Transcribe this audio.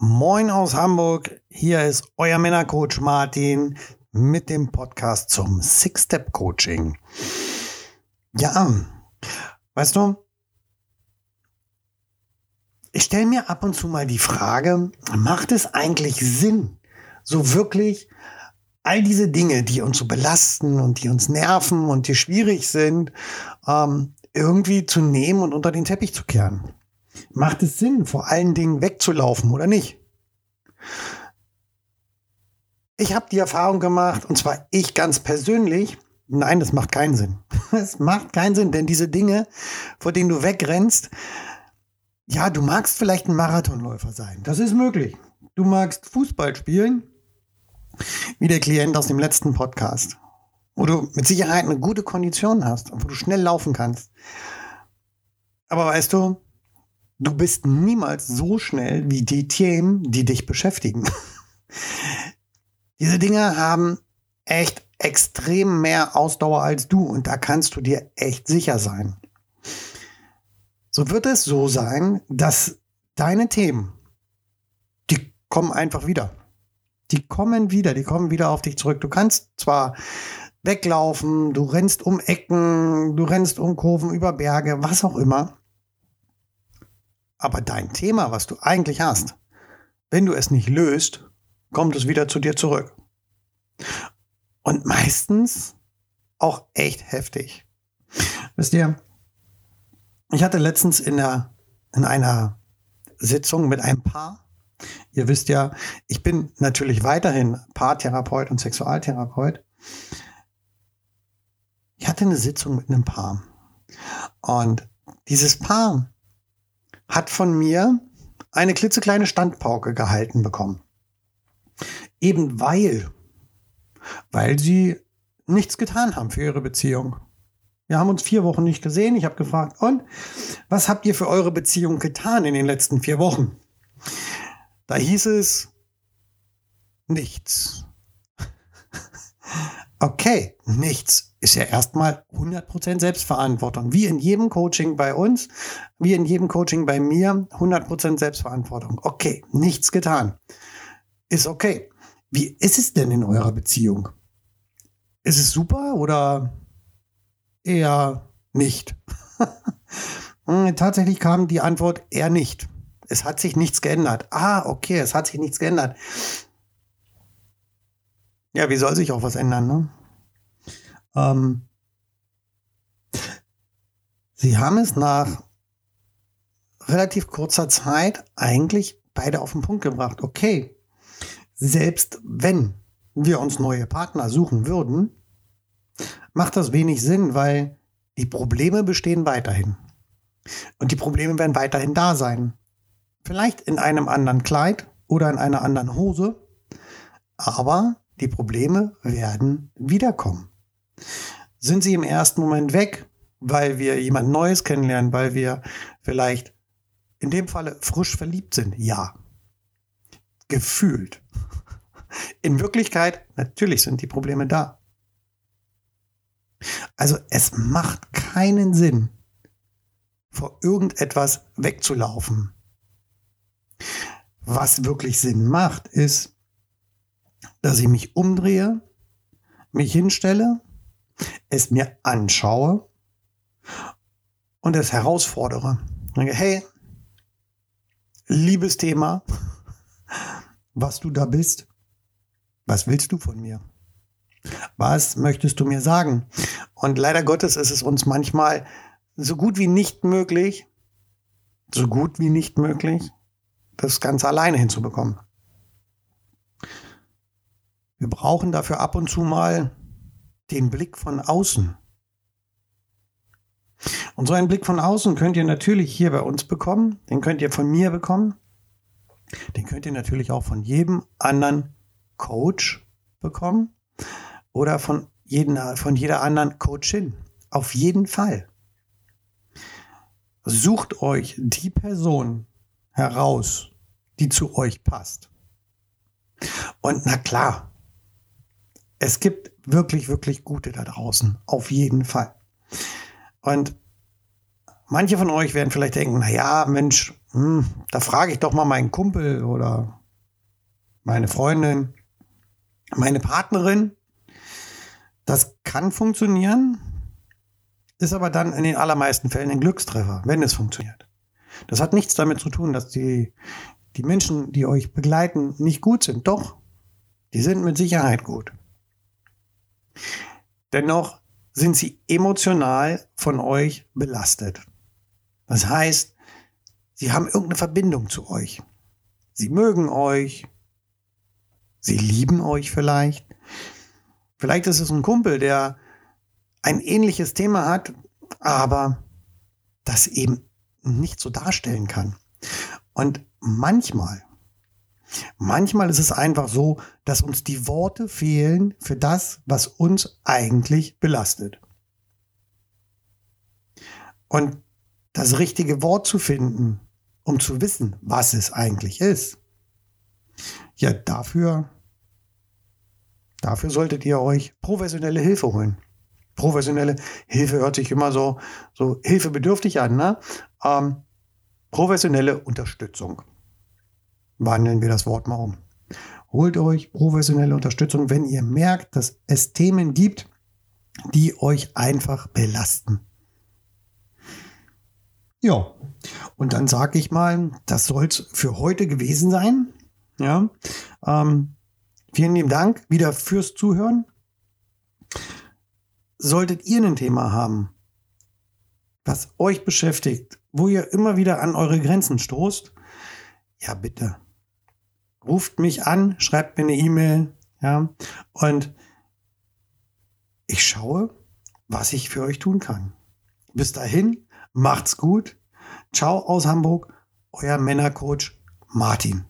Moin aus Hamburg, hier ist euer Männercoach Martin mit dem Podcast zum Six-Step-Coaching. Ja, weißt du, ich stelle mir ab und zu mal die Frage, macht es eigentlich Sinn, so wirklich all diese Dinge, die uns so belasten und die uns nerven und die schwierig sind, ähm, irgendwie zu nehmen und unter den Teppich zu kehren? Macht es Sinn, vor allen Dingen wegzulaufen oder nicht? Ich habe die Erfahrung gemacht, und zwar ich ganz persönlich, nein, das macht keinen Sinn. Es macht keinen Sinn, denn diese Dinge, vor denen du wegrennst, ja, du magst vielleicht ein Marathonläufer sein. Das ist möglich. Du magst Fußball spielen, wie der Klient aus dem letzten Podcast, wo du mit Sicherheit eine gute Kondition hast und wo du schnell laufen kannst. Aber weißt du, du bist niemals so schnell wie die Themen, die dich beschäftigen. Diese Dinge haben echt extrem mehr Ausdauer als du und da kannst du dir echt sicher sein. So wird es so sein, dass deine Themen, die kommen einfach wieder. Die kommen wieder, die kommen wieder auf dich zurück. Du kannst zwar weglaufen, du rennst um Ecken, du rennst um Kurven, über Berge, was auch immer. Aber dein Thema, was du eigentlich hast, wenn du es nicht löst, kommt es wieder zu dir zurück. Und meistens auch echt heftig. Wisst ihr, ich hatte letztens in, der, in einer Sitzung mit einem Paar, ihr wisst ja, ich bin natürlich weiterhin Paartherapeut und Sexualtherapeut. Ich hatte eine Sitzung mit einem Paar. Und dieses Paar hat von mir eine klitzekleine Standpauke gehalten bekommen. Eben weil, weil sie nichts getan haben für ihre Beziehung. Wir haben uns vier Wochen nicht gesehen. Ich habe gefragt, und was habt ihr für eure Beziehung getan in den letzten vier Wochen? Da hieß es nichts. Okay, nichts ist ja erstmal 100% Selbstverantwortung. Wie in jedem Coaching bei uns, wie in jedem Coaching bei mir, 100% Selbstverantwortung. Okay, nichts getan. Ist okay. Wie ist es denn in eurer Beziehung? Ist es super oder eher nicht? Tatsächlich kam die Antwort eher nicht. Es hat sich nichts geändert. Ah, okay, es hat sich nichts geändert. Ja, wie soll sich auch was ändern, ne? Ähm, sie haben es nach relativ kurzer Zeit eigentlich beide auf den Punkt gebracht. Okay, selbst wenn wir uns neue Partner suchen würden, macht das wenig Sinn, weil die Probleme bestehen weiterhin. Und die Probleme werden weiterhin da sein. Vielleicht in einem anderen Kleid oder in einer anderen Hose, aber die Probleme werden wiederkommen. Sind sie im ersten Moment weg, weil wir jemand Neues kennenlernen, weil wir vielleicht in dem Falle frisch verliebt sind? Ja. Gefühlt. In Wirklichkeit, natürlich sind die Probleme da. Also es macht keinen Sinn, vor irgendetwas wegzulaufen. Was wirklich Sinn macht, ist, dass ich mich umdrehe, mich hinstelle, es mir anschaue und es herausfordere. Denke, hey, liebes Thema, was du da bist, was willst du von mir? Was möchtest du mir sagen? Und leider Gottes ist es uns manchmal so gut wie nicht möglich, so gut wie nicht möglich, das Ganze alleine hinzubekommen. Wir brauchen dafür ab und zu mal den Blick von außen. Und so einen Blick von außen könnt ihr natürlich hier bei uns bekommen, den könnt ihr von mir bekommen, den könnt ihr natürlich auch von jedem anderen Coach bekommen oder von, jeden, von jeder anderen Coachin. Auf jeden Fall. Sucht euch die Person heraus, die zu euch passt. Und na klar, es gibt wirklich, wirklich gute da draußen. Auf jeden Fall. Und manche von euch werden vielleicht denken, na ja, Mensch, hm, da frage ich doch mal meinen Kumpel oder meine Freundin, meine Partnerin. Das kann funktionieren, ist aber dann in den allermeisten Fällen ein Glückstreffer, wenn es funktioniert. Das hat nichts damit zu tun, dass die, die Menschen, die euch begleiten, nicht gut sind. Doch, die sind mit Sicherheit gut. Dennoch sind sie emotional von euch belastet. Das heißt, sie haben irgendeine Verbindung zu euch. Sie mögen euch. Sie lieben euch vielleicht. Vielleicht ist es ein Kumpel, der ein ähnliches Thema hat, aber das eben nicht so darstellen kann. Und manchmal, manchmal ist es einfach so, dass uns die Worte fehlen für das, was uns eigentlich belastet. Und das richtige Wort zu finden, um zu wissen, was es eigentlich ist, ja, dafür, dafür solltet ihr euch professionelle Hilfe holen professionelle Hilfe hört sich immer so, so hilfebedürftig an, ne? Ähm, professionelle Unterstützung. Wandeln wir das Wort mal um. Holt euch professionelle Unterstützung, wenn ihr merkt, dass es Themen gibt, die euch einfach belasten. Ja, und dann sage ich mal, das soll es für heute gewesen sein. Ja, ähm, vielen lieben Dank wieder fürs Zuhören. Solltet ihr ein Thema haben, was euch beschäftigt, wo ihr immer wieder an eure Grenzen stoßt, ja bitte. Ruft mich an, schreibt mir eine E-Mail, ja, und ich schaue, was ich für euch tun kann. Bis dahin, macht's gut. Ciao aus Hamburg, euer Männercoach Martin.